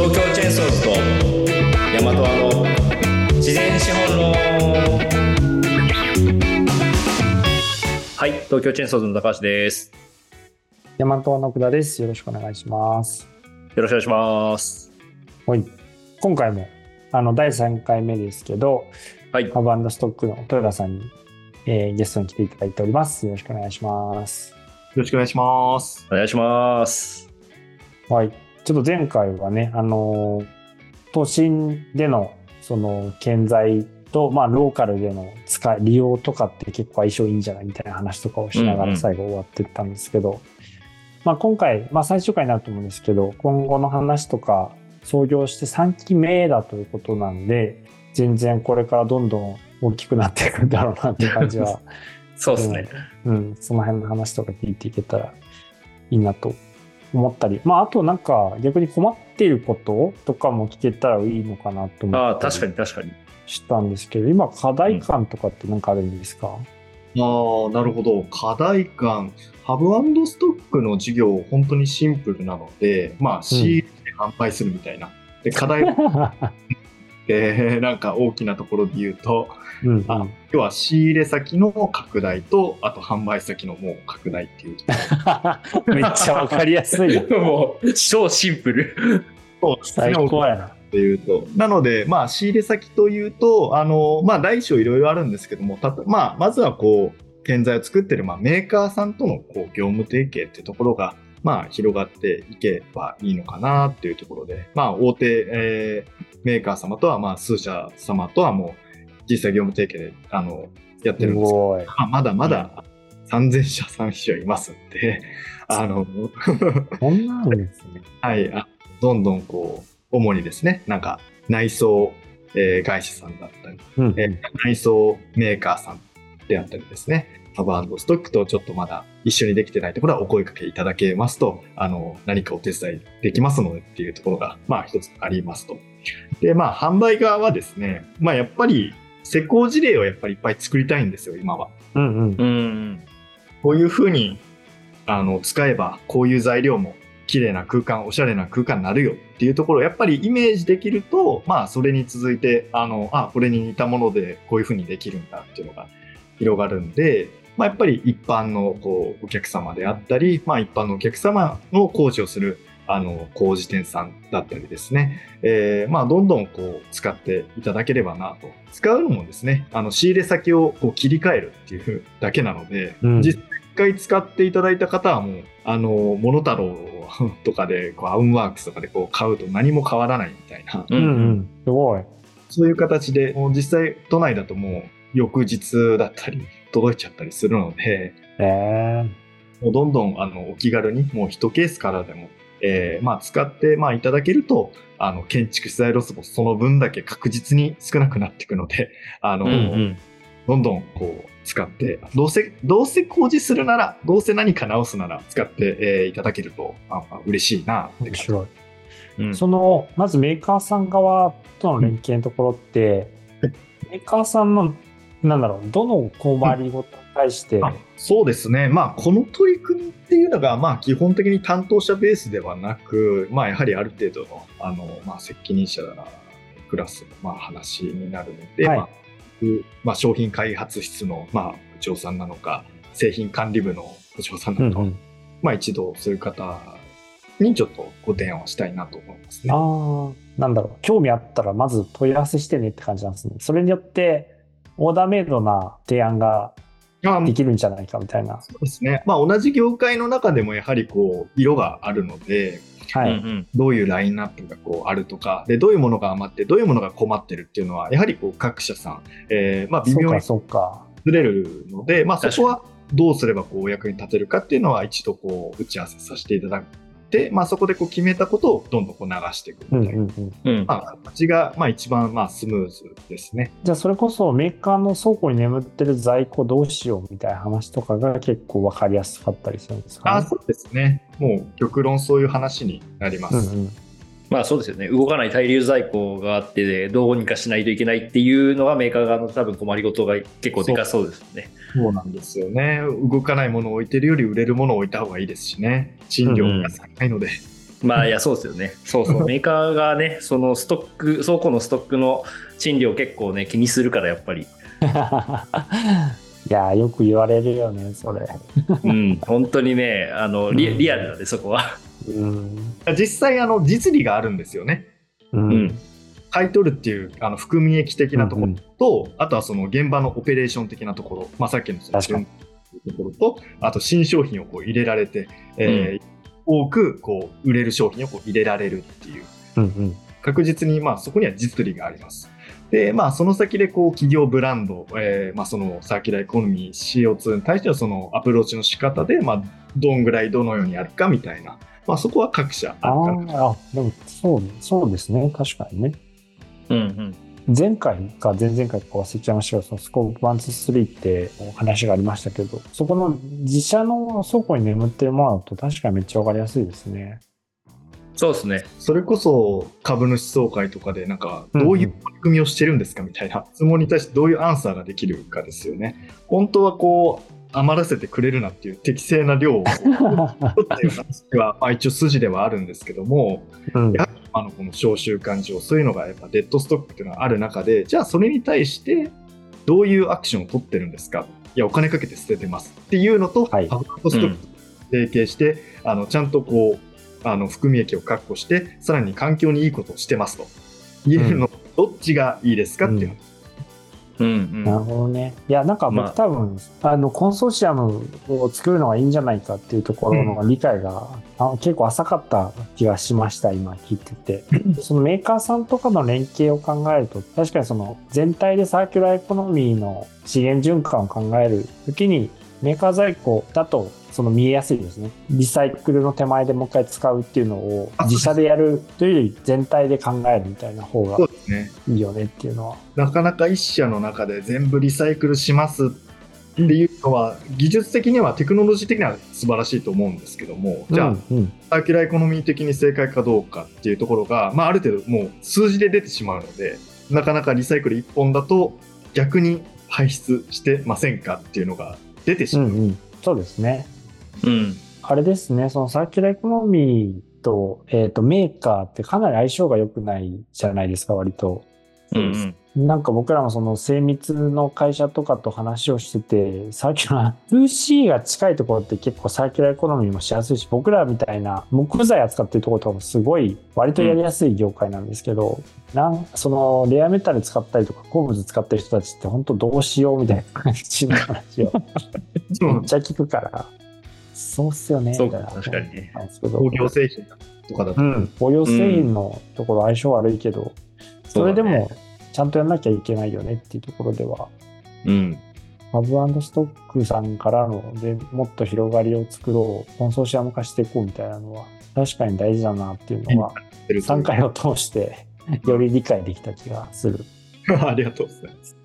東京チェーンソーズと大和の自然資本論はい東京チェーンソーズの高橋です大和の奥田です。よろしくお願いします。よろしくお願いしますはい。今回も、あの、第3回目ですけど、はいハブストックの豊田さんに、えーゲストに来ていただいております。よろしくお願いします。よろしくお願いします。お願いしますはい。ちょっと前回はね、あのー都心での、その、建材と、まあ、ローカルでの使い、利用とかって結構相性いいんじゃないみたいな話とかをしながうんうん。ら最後終わってったんですけど、まあ、今回、まあ、最終回になると思うんですけど、今後の話とか、創業して3期目だということなんで、全然これからどんどん大きくなっていくんだろうなって感じは そうですね、うん、その辺の話とか聞いていけたらいいなと思ったり、まあ、あとなんか逆に困っていることとかも聞けたらいいのかなと思ああった確かりに確かにしたんですけど、今課題感とかって何かあるんですか、ああ、なるほど。課題感。ハブストックの事業、本当にシンプルなので、まあ、仕入れて販売するみたいな。で、課題って、なんか大きなところで言うと、うんうんあ要は仕入れ先の拡大と、あと販売先のもう拡大っていう めっちゃわかりやすいな。もう超シンプルろ最高やな。っていうと。なので、まあ、仕入れ先というと、あの、まあ、大小いろいろあるんですけども、たとまあ、まずはこう、建材を作ってる、まあ、メーカーさんとのこう業務提携っていうところが、まあ、広がっていけばいいのかなっていうところで、まあ、大手、えーメーカー様とは、まあ、数社様とはもう、実際業務提携で、あの、やってするんですけど。まあまだまだ3000社、3社いますんで、あの、こんなんですね。はい、あどんどんこう、主にですね、なんか内装、えー会社さんだったり、うんえー内装メーカーさんであったりですね、ハブストックとちょっとまだ一緒にできてないところはお声かけいただけますと、あの、何かお手伝いできますのでっていうところが、まあ一つありますと。で、まあ販売側はですね、まあやっぱり施工事例をやっぱりいっぱい作りたいんですよ、今は。うんうん。うんこういうふうにあの使えばこういう材料も綺麗な空間おしゃれな空間になるよ。っていうところをやっぱりイメージできるとまあそれに続いてあのあこれに似たものでこういうふうにできるんだっていうのが広がるんで、まあ、やっぱり一般のこうお客様であったり、まあ、一般のお客様の工事をするあの工事店さんだったりですね、えーまあ、どんどんこう使っていただければなと。使うのもですねあの仕入れ先をこう切り替えるっていうだけなので、うん。実際使っていただいた方はもうあのモノタロウとかでこうアウンワークスとかでこう買うと何も変わらないみたいな。ううん。うんん。すごい。そういう形でもう実際都内だともう翌日だったり届いちゃったりするのでえー、もうどんどんあのお気軽にもう1ケースからでも、えーまあ、使って、まあ、いただけるとあの建築資材ロスもその分だけ確実に少なくなっていくので あの、うんうん。どんどんこう使ってどうせどうせ工事するならどうせ何か直すなら使って、えーいただけるとああ嬉しいな面白い。うん。その、まずメーカーさん側との連携のところって、メーカーさんの、なんだろう、どの困りごとに対して、あそうですね、まあ、この取り組みっていうのが、まあ、基本的に担当者ベースではなく、まあ、やはりある程度のあの、まあ、責任者クラスの、まあ、話になるので、はい。まあまあ、商品開発室の、まあ、部長さんなのか、製品管理部の部長さんなのか、うんうん。まあ、一度そういう方にちょっとご提案をしたいなと思いますね。ああ、なんだろう、興味あったらまず問い合わせしてねって感じなんですね。それによって、オーダーメイドな提案があできるんじゃないかみたいな。そうですね。まあ、同じ業界の中でもやはりこう、色があるので、はい。うんうんどういうラインナップがこうあるとか、で、どういうものが余って、どういうものが困ってるっていうのは、やはりこう各社さん、えーまあ、微妙に。ずれるので、まあ、そこはどうすればこうお役に立てるかっていうのは、一度こう打ち合わせさせていただいて、まあ、そこでこう決めたことをどんどんこう流していくうんみたいな。うんうん。うんまあ、形がまあ一番まあスムーズですね。じゃあ、それこそメーカーの倉庫に眠ってる在庫どうしようみたいな話とかが結構わかりやすかったりするんですかね？あそうですね。もう極論そういう話になります。うんうん。まあそうですよね動かない滞留在庫があってどうにかしないといけないっていうのはメーカー側の多分困りごとが結構でかそうですよね。そうなんですよね。動かないものを置いてるより売れるものを置いた方がいいですしね。賃料が安くないので。まあいやそうですよね。そうそう。メーカーがね、そのストック、倉庫のストックの賃料結構ね、気にするからやっぱり。いやー、よく言われるよね、それ。うん、本当にね、あのリリアルなんで、そこは。うん。実際、あの、実利があるんですよね。ううん。買い取るっていう、あの、含み益的なところうんと、あとはその現場のオペレーション的なところ、まあ、さっきの確かにところと、あと新商品をこう入れられて、えー多くこう売れる商品をこう入れられるっていう、うんうん。確実にまあそこには実利があります。で、まあ、その先でこう企業ブランド、えーまあ、そのサーキュラーエコノミー CO2 に対してのそのアプローチの仕方で、まあ、どんぐらいどのようにやるかみたいな、まあ、そこは各社ああるかなーあ、でもそう、そうですね。確かにね。うんうん。前回か前々回か忘れちゃいましたけど、そのスコープ1、2、3ってお話がありましたけど、そこの自社の倉庫に眠ってるものだと確かにめっちゃわかりやすいですね。そうですね。それこそ株主総会とかでなんかどういう取り組みをしてるんですかみたいな質問に対してどういうアンサーができるかですよね。本当はこう余らせてくれるなっていう適正な量を取っていう話はまあ一応筋ではあるんですけどもうん。やはりあのこの召集感情そういうのがやっぱデッドストックっていうのがある中でじゃあそれに対してどういうアクションを取ってるんですか？いやお金かけて捨ててますっていうのと、はい。ハブアンドストックと提携して、あのちゃんとこうあの含み益を確保してさらに環境にいいことをしてますと。言えるの、どっちがいいですかっていう、うん。なるほどね。いや、なんかまあ。僕多分、あの、コンソーシアムを作るのがいいんじゃないかっていうところの理解が、あ結構浅かった気がしました、今聞いてて。そのメーカーさんとかの連携を考えると、確かにその全体でサーキュラーエコノミーの資源循環を考えるときに、メーカー在庫だとその見えやすいですね。リサイクルの手前でもう一回使うっていうのをあ自社でやるというより全体で考えるみたいな方がいいよねっていうのは。なかなか一社の中で全部リサイクルしますっていうのは、技術的にはテクノロジー的には素晴らしいと思うんですけどもじゃあ、うんうんサーキュラーエコノミー的に正解かどうかっていうところが、まあ、ある程度もう数字で出てしまうのでなかなかリサイクル1本だと逆に排出してませんかっていうのが出てしまう。うんうん、そうですね。うん。あれですね、そのサーキュラーエコノミーと,、えー、とメーカーってかなり相性が良くないじゃないですか、割と。うんなんか僕らもその精密の会社とかと話をしてて、サーキュラー、2C が近いところって結構サーキュラーエコノミーもしやすいし、僕らみたいな木材扱ってるところとかもすごい割とやりやすい業界なんですけど、なんそのレアメタル使ったりとか鉱物使ってる人たちって本当どうしようみたいな感じの話を めっちゃ聞くから、そうっすよね、そうか確かに工業製品とかだと、うん、応用製品のところ相性悪いけど、それでそうだもちゃんとやんなきゃいけないよねっていうところでは、うん。ハブストックさんからのでもっと広がりを作ろう、コンソーシアム化していこうみたいなのは、確かに大事だなっていうのは、3回を通してより理解できた気がする。ありがとうございます。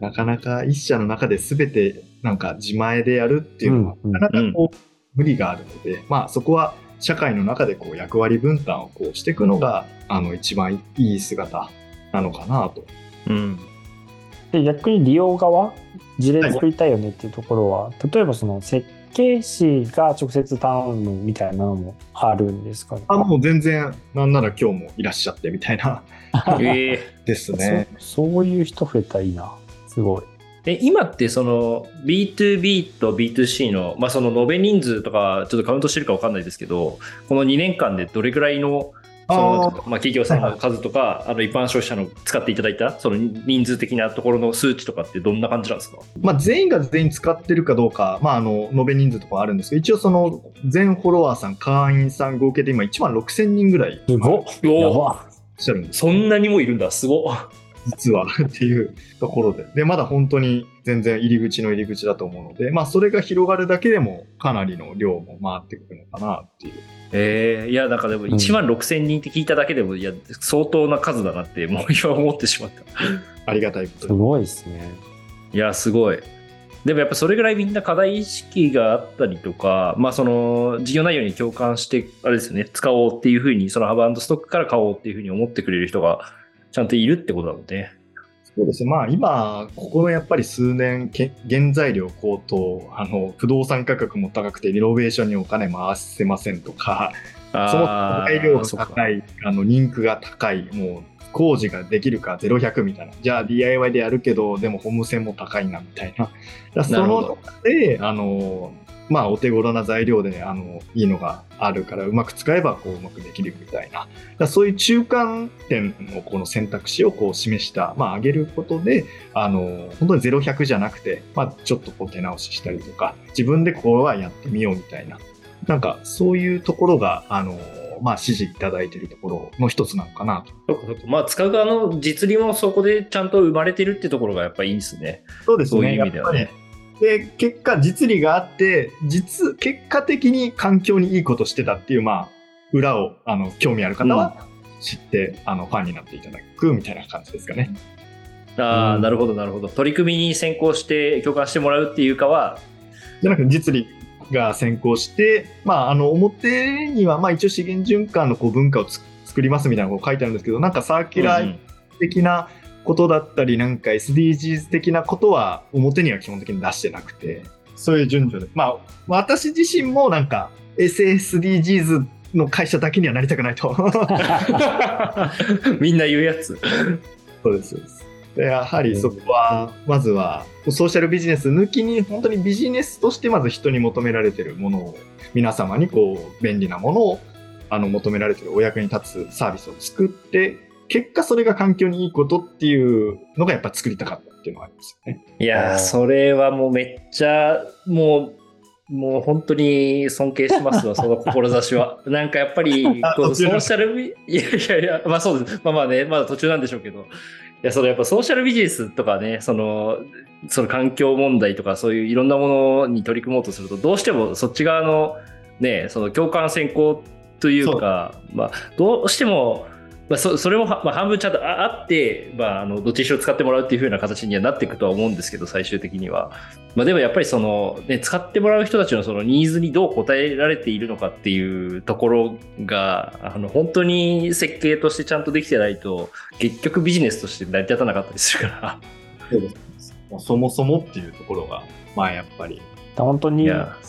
なかなか一社の中で全てなんか自前でやるっていうのは、なかなかこう、無理があるので、まあそこは社会の中でこう役割分担をこうしていくのがあの一番いい姿なのかなと。うん。で逆に利用側、事例作りたいよねっていうところは、例えばその設計士が直接頼むみたいなのもあるんですか？ね。あもう全然なんなら今日もいらっしゃってみたいな えですね。そそういう人増えたらいいな。すごい。え今ってその B2B と B2C の,、まあその延べ人数とかちょっとカウントしてるか分かんないですけどこの2年間でどれぐらいのそのまあ、企業さんの数とか、あの一般消費者の使っていただいたその人数的なところの数値とかってどんな感じなんですか？まあ、全員が全員使ってるかどうか、まあ、あの延べ人数とかはあるんですけど一応その全フォロワーさん会員さん合計で今1万6000人ぐらいいすごっ。そんなにもいるんだ。すごっ実は っていうところで。で、まだ本当に全然入り口の入り口だと思うので、まあそれが広がるだけでもかなりの量も回ってくるのかなっていう。えー、いやなんかでも1万6000人って聞いただけでも、いや相当な数だなってもう今思ってしまった ありがたいことに。すごいですね。いや、すごい。でもやっぱそれぐらいみんな課題意識があったりとか、まあその事業内容に共感して、あれですよね、使おうっていうふうに、そのハブストックから買おうっていうふうに思ってくれる人がちゃんといるってことだもんね。そうですね。まあ今、ここのやっぱり数年、け原材料高騰、あの、不動産価格も高くてリノベーションにお金回せませんとか、そも材料が高い、あの人気が高い、もう工事ができるか0100みたいな。じゃあ DIY でやるけど、でもホーム線も高いなみたいな。だその中で、あの、まあ、お手頃な材料であのいいのがあるからうまく使えばこううまくできるみたいなだそういう中間点のこの選択肢をこう示した、まあ、上げることであの本当に0100じゃなくて、まあ、ちょっとこう手直ししたりとか自分でこれはやってみようみたいななんかそういうところがあのまあ、指示いただいているところの一つなのかなと。まあ、使う側の実利もそこでちゃんと生まれてるってところがやっぱりいいんですね。そうですね。そういう意味ではね。で、結果、実利があって、実、結果的に環境にいいことしてたっていう、まあ、裏を、あの、興味ある方は知って、うん、あの、ファンになっていただくみたいな感じですかね。ああ、うん、なるほど、なるほど。取り組みに先行して共感してもらうっていうかは、じゃなくて、実利が先行して、まあ、あの、表には、まあ、一応資源循環のこう文化を作りますみたいなこと書いてあるんですけど、なんかサーキュラー的な、うんことだったり、なんか SDGs 的なことは表には基本的に出してなくて、そういう順序で。まあ、私自身もなんか SSDGs の会社だけにはなりたくないと。みんな言うやつ。そうです。でやはりそこは、まずは、ソーシャルビジネス抜きに、本当にビジネスとしてまず人に求められているものを、皆様にこう、便利なものを、あの、求められているお役に立つサービスを作って、結果それが環境にいいことっていうのがやっぱ作りたかったっていうのがありますよね。いやそれはもうめっちゃもうもう本当に尊敬しますわ、その志は。なんかやっぱり、こうソーシャルビ、いやいやいや、まあそうです。まあまあね、まだ途中なんでしょうけど、いや、そのやっぱソーシャルビジネスとかね、その、その環境問題とかそういういろんなものに取り組もうとすると、どうしてもそっち側のね、その共感先行というか、まあ、どうしても、まあ、そそれも、まあ、半分ちゃんとあって、まあ、あのどっちにしろ使ってもらうっていう風な形にはなっていくとは思うんですけど最終的には、まあ、でもやっぱりその、ね、使ってもらう人たちのそのニーズにどう応えられているのかっていうところがあの本当に設計としてちゃんとできてないと結局ビジネスとして成り立たなかったりするから。そうです。そもそもっていうところがまあやっぱり。本当に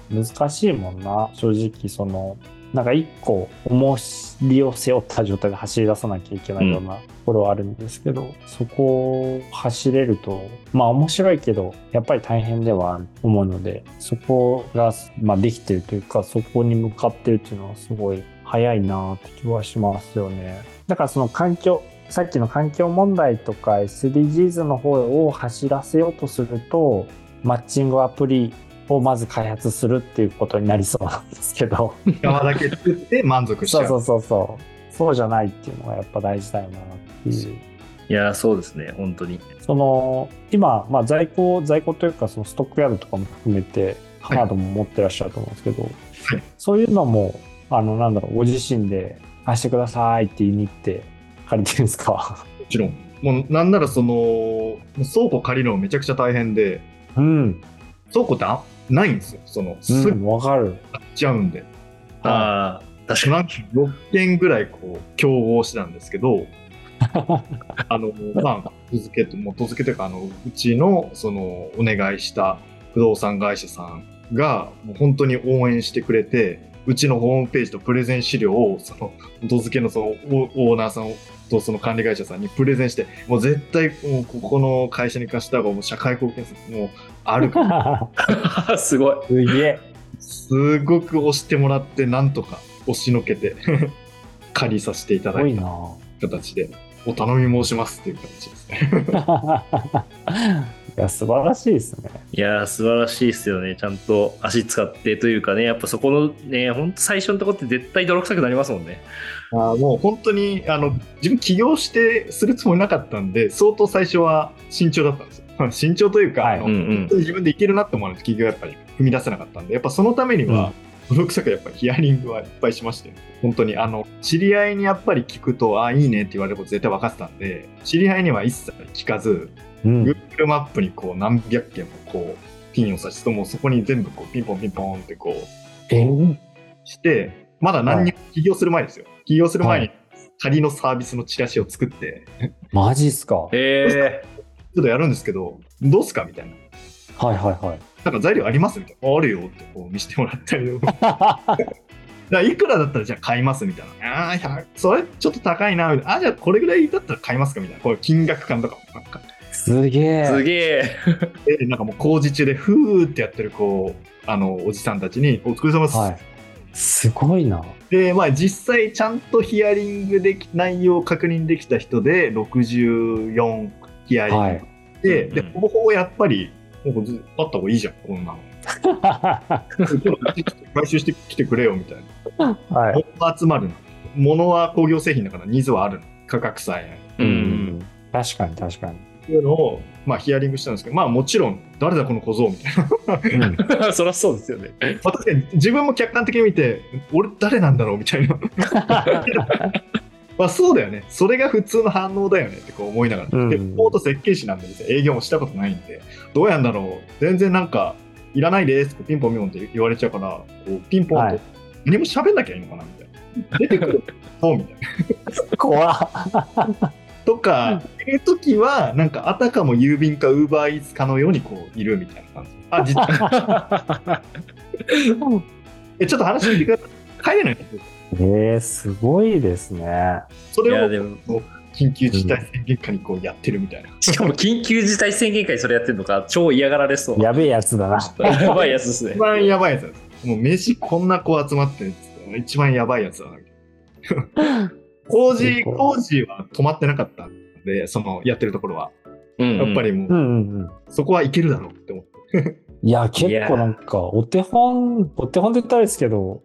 難しいもんな。正直そのなんか一個重りを背負った状態で走り出さなきゃいけないようなところはあるんですけど、うん、そこを走れると、まあ面白いけど、やっぱり大変では思うので、そこが、まあ、できてるというか、そこに向かってるっていうのはすごい早いなって気はしますよね。だからその環境、さっきの環境問題とか SDGs の方を走らせようとすると、マッチングアプリをまず開発するっていうことになりそうなんですけど。側だけ作って満足しちゃう。そうそうそうそう。そうじゃないっていうのがやっぱ大事だよなっていう。いやそうですね本当に。その今、まあ、在庫在庫というかそのストックヤードとかも含めてカードも持ってらっしゃると思うんですけど、はい、そういうのもあのなんだろうご自身で貸してくださいって言いに行って借りてるんですか？もちろん。もうなんならその倉庫借りるのめちゃくちゃ大変で、うん、倉庫ってないんですよ。その、すぐわかる。買っちゃうんで。ああ、確かに。6件ぐらいこう、競合したんですけど、あの、まあ、続けと、元付けというか、あの、うちの、その、お願いした不動産会社さんが、もう本当に応援してくれて、うちのホームページとプレゼン資料を、その、元付けのそのオーナーさんとその管理会社さんにプレゼンして、もう絶対もうここの会社に貸した方がもう社会貢献するもうあるから。すごい。すげえ。すごく押してもらって、なんとか押しのけて 借りさせていただいた形で、お頼み申しますっていう形ですね。いや、素晴らしいですね。いや、素晴らしいですよね。ちゃんと足使ってというかね、やっぱそこのね、本当最初のところって絶対泥臭くなりますもんね。あもう本当に、あの、自分起業してするつもりなかったんで、相当最初は慎重だったんですよ。慎重というか、はい、あの、うんうん、本当に自分でいけるなって思わないと起業やっぱり踏み出せなかったんで、やっぱそのためには、泥臭くやっぱりヒアリングはいっぱいしまして、本当にあの、知り合いにやっぱり聞くと、ああ、いいねって言われること絶対分かってたんで、知り合いには一切聞かず、うん、Google マップにこう何百件もこうピンを刺すともうそこに全部こうピンポンピンポンってこう、え？ー、してまだ何に起業する前ですよ、はい、起業する前に仮のサービスのチラシを作って、マジっすか？えー、ちょっとやるんですけどどうすかみたいな。はいはいはい。なんか材料ありますみたいな。あるよってこう見せてもらったり らいくらだったらじゃあ買いますみたいな。ああ、100それちょっと高いな、みたいな。あ、じゃあこれぐらいだったら買いますかみたいな。こう金額感とかもなんか。すげえ。すげえ。で、なんかもう工事中でふーってやってる、こう、あの、おじさんたちに、お疲れ様です。はい。すごいな。で、まあ実際ちゃんとヒアリングでき、内容を確認できた人で64ヒアリングはい。で、うんで、ほぼほぼやっぱり、もうずあった方がいいじゃん、こんなの。回収してきてくれよみたいな。はい。物は集まるの。物は工業製品だからニーズはあるの。価格さえ。う。うんん。確かに確かに。っていうのを、まあ、ヒアリングしたんですけど、まあもちろん、誰だこの小僧みたいな。うん。そりゃそうですよね。まあ確かに自分も客観的に見て、俺誰なんだろうみたいな。まあそうだよね。それが普通の反応だよねってこう思いながら。うんで、ポート設計士なんでですね、営業もしたことないんで、どうやんだろう。全然なんか、いらないですってピンポンピンポンって言われちゃうから、こうピンポンとはい何も喋んなきゃいいのかなみたいな。出てくる。そうみたいな。怖か、いう時は、なんかあたかも郵便かウーバーイーツかのようにこういるみたいな感じ。あ、実は、えちょっと話聞いてください。帰れない。えー、すごいですね。それをいやでも緊急事態宣言下にこうやってるみたいな。しかも緊急事態宣言下にそれやってるのか、超嫌がられそう。やべえやつだな。やばいやつですね一。番やばいやつです。もう飯こんな子集まってるやつ一番やばいやつだな。工事、工事は止まってなかったんで、そのやってるところは。うんやっぱりもう、うんうんうん。そこはいけるだろうって思って。いや、結構なんか、お手本、お手本って言ったらあれですけど、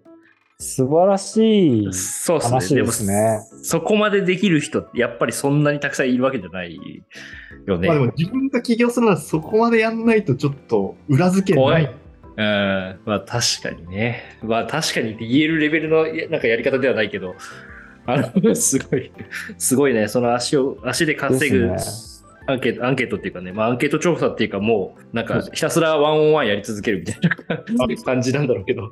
素晴らしい。そうです話ね。ですねも、そこまでできる人って、やっぱりそんなにたくさんいるわけじゃないよね。まあでも自分が起業するならそこまでやんないとちょっと裏付けない。怖い。うん、まあ確かにね。まあ確かにって言えるレベルのなんかやり方ではないけど、あの、すごい、すごいね、その足を、足で稼ぐアンケート、アンケートっていうかね、まあアンケート調査っていうかもう、なんかひたすらワンオンワンやり続けるみたいな感じなんだろうけど、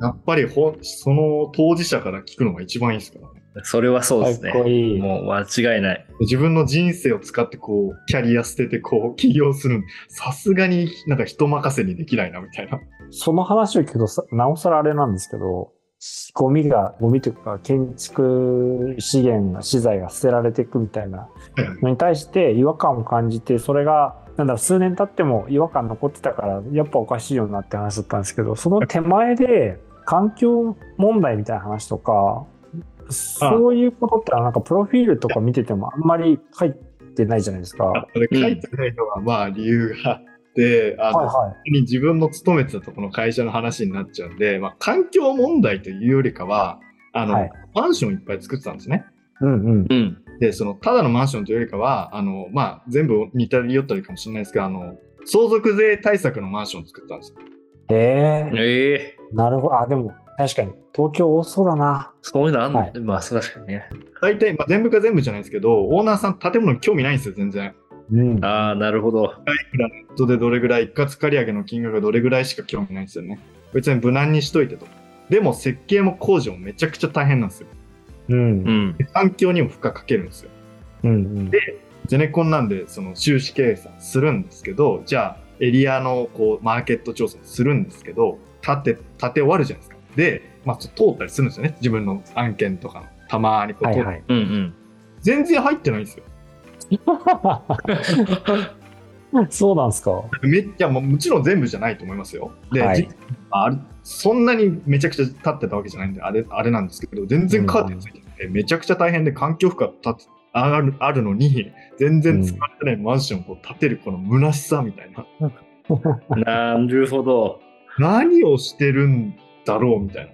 やっぱりほんその当事者から聞くのが一番いいですからね。それはそうですねかっ。こいい。もう間違いない。自分の人生を使ってこう、キャリア捨ててこう、起業する。さすがになんか人任せにできないなみたいな。その話を聞くとさ、なおさらあれなんですけど、ゴミが、ゴミというか、建築資源が、資材が捨てられていくみたいな。のに対して違和感を感じて、それが、なんだろう、数年経っても違和感残ってたから、やっぱおかしいよなって話だったんですけど、その手前で、環境問題みたいな話とか、そういうことって、なんかプロフィールとか見ててもあんまり書いてないじゃないですか。れ書いてないのはまあ理由があって、あいの、はに自分の勤めてたところの会社の話になっちゃうんで、まあ環境問題というよりかは、あの、はいマンションいっぱい作ってたんですね。い。うんうん。うん。で、その、ただのマンションというよりかは、あの、まあ、全部似たり寄ったりかもしれないですけど、あの、相続税対策のマンションを作ったんですよ。ええええなるほど。あ、でも、確かに、東京多そうだな。そういうのあんの、はいまあそう確かにね。大体、まあ、全部か全部じゃないですけど、オーナーさん建物に興味ないんですよ、全然。うん。ああ、なるほど。ネットでどれぐらい、一括借り上げの金額がどれぐらいしか興味ないんですよね。別に無難にしといてと。でも設計も工事もめちゃくちゃ大変なんですよ。うん。ううん。ん。で環境にも負荷かけるんですよ。うん。ゼネコンなんで、その収支計算するんですけど、じゃあ、エリアのこうマーケット調査するんですけど、立て、立て終わるじゃないですか。で、まあ、通ったりするんですよね。自分の案件とかの。たまにこう、はいはい。うんうん。全然入ってないんですよ。そうなんですか。めっちゃ、もうもちろん全部じゃないと思いますよ。で、はいじあれそんなにめちゃくちゃ立ってたわけじゃないんで、あれあれなんですけど、全然カーテンついてて、めちゃくちゃ大変で環境負荷立つあるあるのに、全然使われてないマンションをこう建てるこの虚しさみたいな。なるほど。何をしてるんだろうみたいな。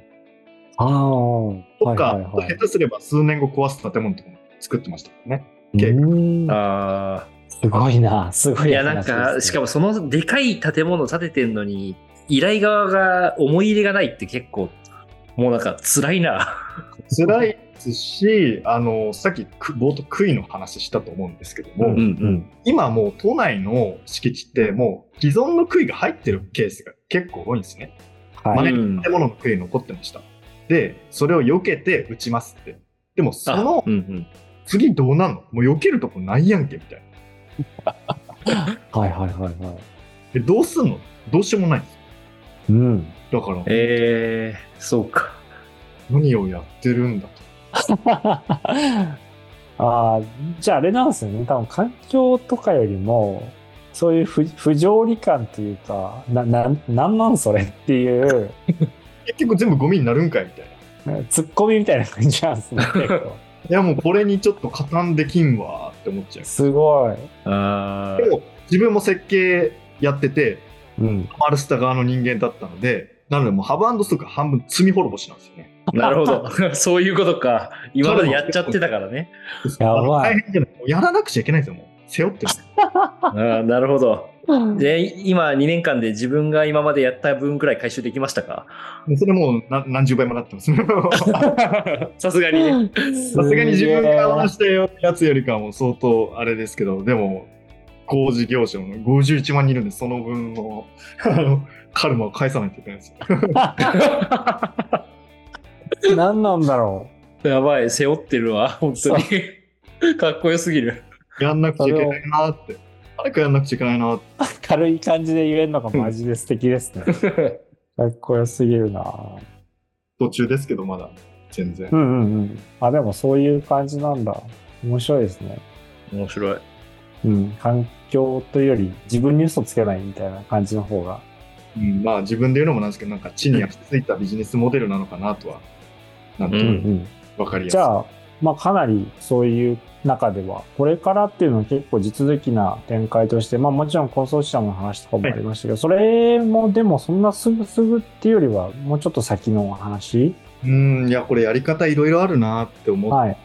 ああ。はとか、いはいはい下手すれば数年後壊す建物とかも作ってましたね。計うんあすごいな。すごあ。いいや、なん話か、しかもそのでかい建物建ててんのに、依頼側が思い入れがないって結構、もうなんか辛いな。辛いですし、あの、さっきく冒頭杭の話したと思うんですけども、うんうん。今もう都内の敷地ってもう既存の杭が入ってるケースが結構多いんですね。はい。うん建物の杭残ってました。で、それを避けて打ちますって。でもそあのうんうん。次どうなんの？もう避けるとこないやんけみたいな。はいはいはいはい。で、どうすんの？どうしようもないんですよ。うん。だから、えー、そうか。何をやってるんだと。ああ、じゃああれなんですよね。多分環境とかよりも、そういう不不条理感というか、な、な、なんなんそれっていう、結局全部ゴミになるんかいみたいな。ツッコミみたいな感じなんですね。結構いやもうこれにちょっと加担できんわって思っちゃう。すごい。あでも自分も設計やってて、うん。マルスタ側の人間だったので、なのでもうハブストック半分罪滅ぼしなんですよね。あ、なるほど。そういうことか。今までやっちゃってたからね。やばいあの大変じゃないもうやらなくちゃいけないんですよ、もう。背負ってる。あーなるほど。で、今2年間で自分が今までやった分くらい回収できましたか？それもう何何十倍もなってます。さすがにね。さすがに自分が話したよやつよりかはもう相当あれですけど、でも、工事業者も51万人いるんで、その分のあの カルマを返さないといけないんですよ。何なんだろやばい、背負ってるわ、本当に。かっこよすぎる。やんなくちゃいけないなって。早くやんなくちゃいけないな。軽い感じで言えるのがマジで素敵ですね。かっこよすぎるな途中ですけど、まだ全然う。んうんうん。あ、でもそういう感じなんだ。面白いですね。面白い。うん。環境というより自分に嘘つけないみたいな感じの方が。うん、まあ自分で言うのもなんですけど、なんか地に足ついたビジネスモデルなのかなとは、なんとうなくうん。わかりやすい。じゃあ、まあかなりそういう中では、これからっていうのは結構地続きな展開として、まあもちろんコンソーシアムの話とかもありましたけど、それもでもそんなすぐすぐっていうよりは、もうちょっと先の話？うん、いや、これやり方いろいろあるなって思っはい。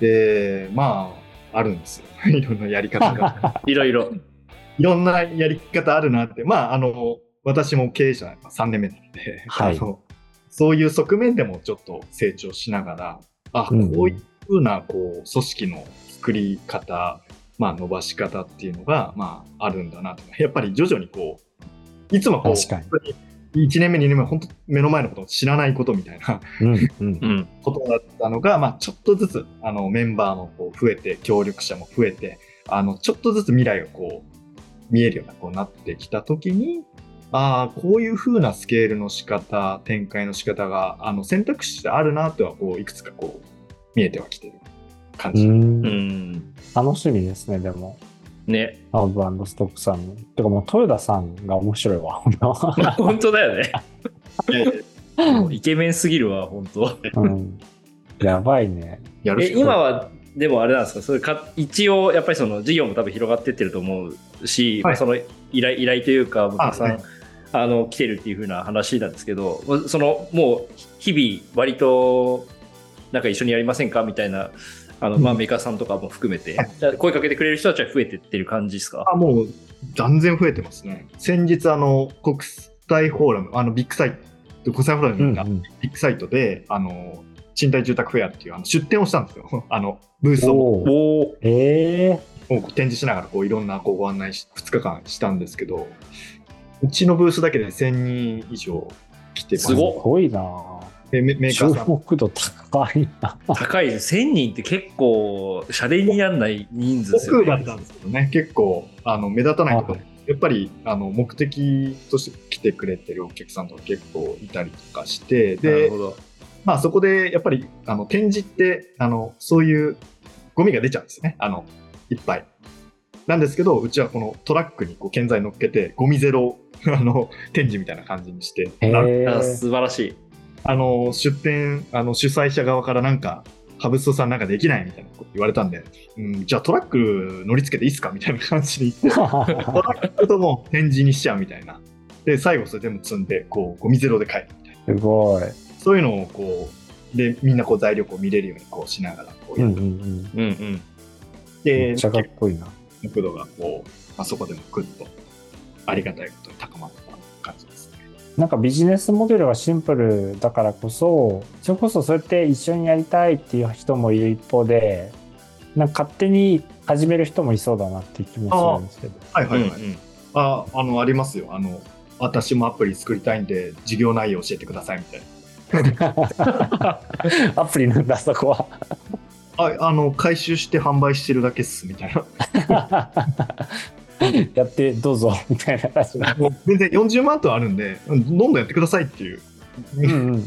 て、まあ、あるんですよ。いろんなやり方が。いろいろ。いろんなやり方あるなって、まあ、あの、私も経営者3年目なので、はいそういう側面でもちょっと成長しながら、あ、うんうんこういうふうな、こう、組織の作り方、まあ、伸ばし方っていうのが、まあ、あるんだなと。やっぱり徐々にこう、いつもこう、確かに本当に1年目、2年目、本当目の前のことを知らないことみたいなうんうんう。ん。ことだったのが、まあ、ちょっとずつあのメンバーもこう増えて協力者も増えてあのちょっとずつ未来がこう見えるようなこうなってきた時にああこういう風なスケールの仕方展開の仕方があの選択肢であるなとはこういくつかこう見えてはきてる感じ、うんうん。楽しみですね、でも。ね。ハーブストックさんの。てかもう豊田さんが面白いわ、本当だよね。イケメンすぎるわ、本当。うん。やばいね。え今はでもあれなんですか？それか一応やっぱりその事業も多分広がってってると思うし、はいまあ、その依頼依頼というか僕さんはいあの来てるっていう風な話なんですけどそのもう日々割となんか一緒にやりませんかみたいなあの、まあ、うん。メーカーさんとかも含めてはいじゃあ声かけてくれる人たちは増えてってる感じですか？あもう断然増えてますね。先日あの国際フォーラムあのビッグサイト国際フォーラムがうん。ビッグサイトで、あの、賃貸住宅フェアっていうあの出店をしたんですよ。あの、ブースを。おー。おおええを展示しながらこういろんなこうご案内し、2日間したんですけど、うちのブースだけで1000人以上来てますすごっすごいなでメメーカ注ーさん。目度高いな。高いです1000人って結構シャレにならない人数ですよね奥だったんですけどね、結構あの目立たないところ、やっぱりあの目的として来てくれてるお客さんとか結構いたりとかして、でなるほ、どまあそこでやっぱりあの展示ってあのそういうゴミが出ちゃうんですよね。あのいっぱい。なんですけど、うちはこのトラックにこう建材乗っけて、ゴミゼロ あの展示みたいな感じにして、素晴らしいあの出店あの主催者側からなんか、ハブストさんなんかできないみたいなこと言われたんで、うん、じゃあトラック乗り付けていいっすかみたいな感じで言って、トラックとも展示にしちゃうみたいな。で、最後それ全部積んで、こう、ゴミゼロで帰るみたいな。すごい。そういうのをこう、で、みんなこう材料こう見れるようにこうしながらこうやっうんうんうん。うんうんて、めっちゃかっこいいな。速度がこう、あそこでもぐっとありがたいこ高まった感じですね。なんかビジネスモデルがシンプルだからこそ、それこそそうやって一緒にやりたいっていう人もいる一方で、なんか勝手に始める人もいそうだなっていう気もするんですけど。はいはいはい。うんうんあ、あの、ありますよ。あの、私もアプリ作りたいんで、事業内容教えてくださいみたい アプリなんだ、そこは。な。あ、あの、回収して販売してるだけっす、みたいな。やってどうぞ、みたいな全然40万とあるんで、うんどんどんやってくださいっていう。うんうんうん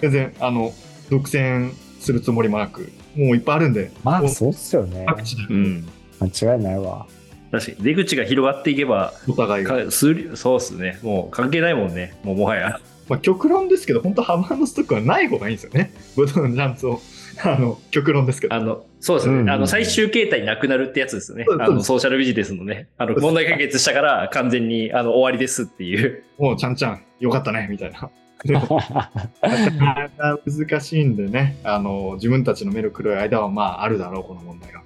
全然、あの、独占するつもりもなく、もういっぱいあるんで、もまあそうっすよね。各地でうん。間違いないわ。確かに出口が広がっていけば、お互いが。そうっすね。もう関係ないもんね。もうもはや。まあ、極論ですけど、本当ハバードストックはない方がいいんですよね。ブドウのジャンツを。あの、極論ですけど。あの、そうですね。うんあの、最終形態なくなるってやつですよねあの、ソーシャルビジネスのね。あの、問題解決したから完全に、あの、終わりですっていう。もうちゃんちゃん、よかったね、みたいな。でもなかなか難しいんでね、あの、自分たちの目の黒い間は、まあ、あるだろう、この問題が。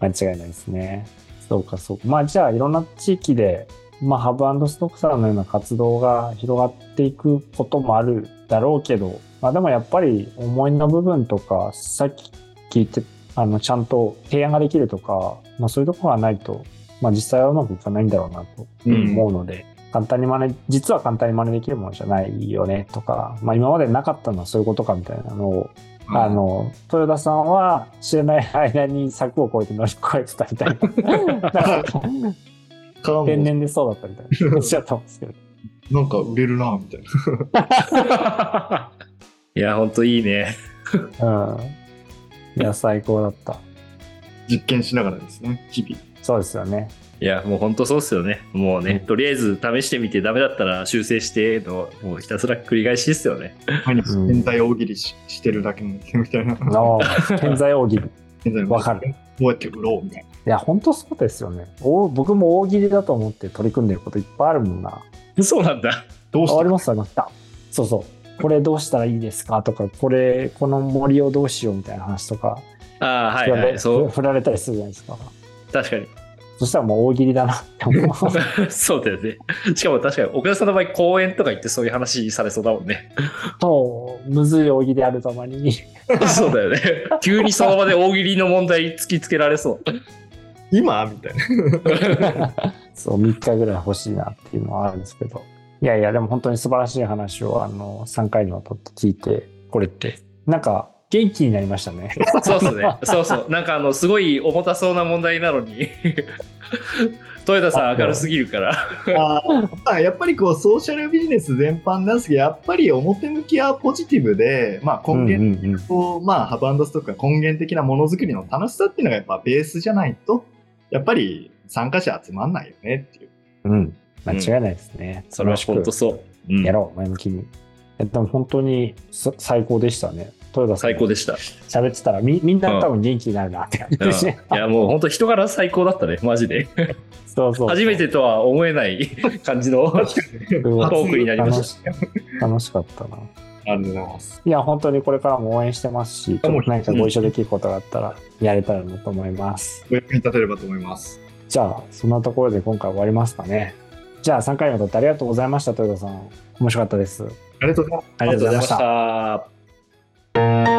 間違いないですね。そうか、そうか。まあじゃあいろんな地域で、まあハブストックさんのような活動が広がっていくこともあるだろうけど、まあでもやっぱり思いの部分とか、さっき聞いて、あの、ちゃんと提案ができるとか、まあそういうところがないと、まあ実際はうまくいかないんだろうなとうん思うので、簡単に真似、実は簡単に真似できるものじゃないよねとか、まあ今までなかったのはそういうことかみたいなのをあの、豊田さんは知らない間に柵を越えて乗り越えてたみたいな。天然でそうだったみたいな感じだったんですけど。なんか売れるな、みたいな。いや、ほんといいね。うん。いや、最高だった。実験しながらですね、日々。そうですよね。いや、もうほんとそうっすよね。もうね、うんとりあえず試してみてダメだったら修正しての、もうひたすら繰り返しですよね。毎日うん天体大喜利ししてるだけのみたいな。の、天才大喜利。い天体わかる。どうやって売ろうみたいな。や、本当そうですよね。お僕も大喜利だと思って取り組んでることいっぱいあるもんな。そうなんだ。あありどうして？ます？ありました。そうそう。これどうしたらいいですか？とか、これ、この森をどうしようみたいな話とか、ああ、はい振られはい。そう。振られたりするじゃないですか。確かに。そしたらもう大喜利だなって思う。そうだよね。しかも確かに、奥田さんの場合、公演とか行ってそういう話されそうだもんね。そう、むずい大喜利あるたまに。そうだよね。急にその場で大喜利の問題突きつけられそう。今？みたいな。そう、3日ぐらい欲しいなっていうのはあるんですけど。いやいや、でも本当に素晴らしい話を、あの、3回にわたって聞いて、これって、なんか、元気になりましたね。そうっすね。そうそう。なんかあの、すごい重たそうな問題なのに、豊田さん明るすぎるから。あーまあやっぱりこうソーシャルビジネス全般なんですけど、やっぱり表向きはポジティブで、まあ、根源うんうんこう、まあ、ハブストックが根源的なものづくりの楽しさっていうのがやっぱベースじゃないと、やっぱり参加者集まんないよねっていう。うん。うん。間違いないですね。それは本当そう。うんやろう、前向きに。えでも本当にさ最高でしたね。豊田さん。最高でした。喋ってたらみみんな多分元気になるなって感じうんですね。いや、もう本当人柄最高だったね。マジで。そうそう。初めてとは思えない 感じの。うんトークになりました楽しかったな。ありがとうございます。いや、本当にこれからも応援してますし、何かご一緒できることがあったらやれたらなと思います。お役に立てればと思います。じゃあ、そんなところで今回終わりますかね。じゃあ3回にとってありがとうございました豊田さん。面白かったです。ありがとうございました。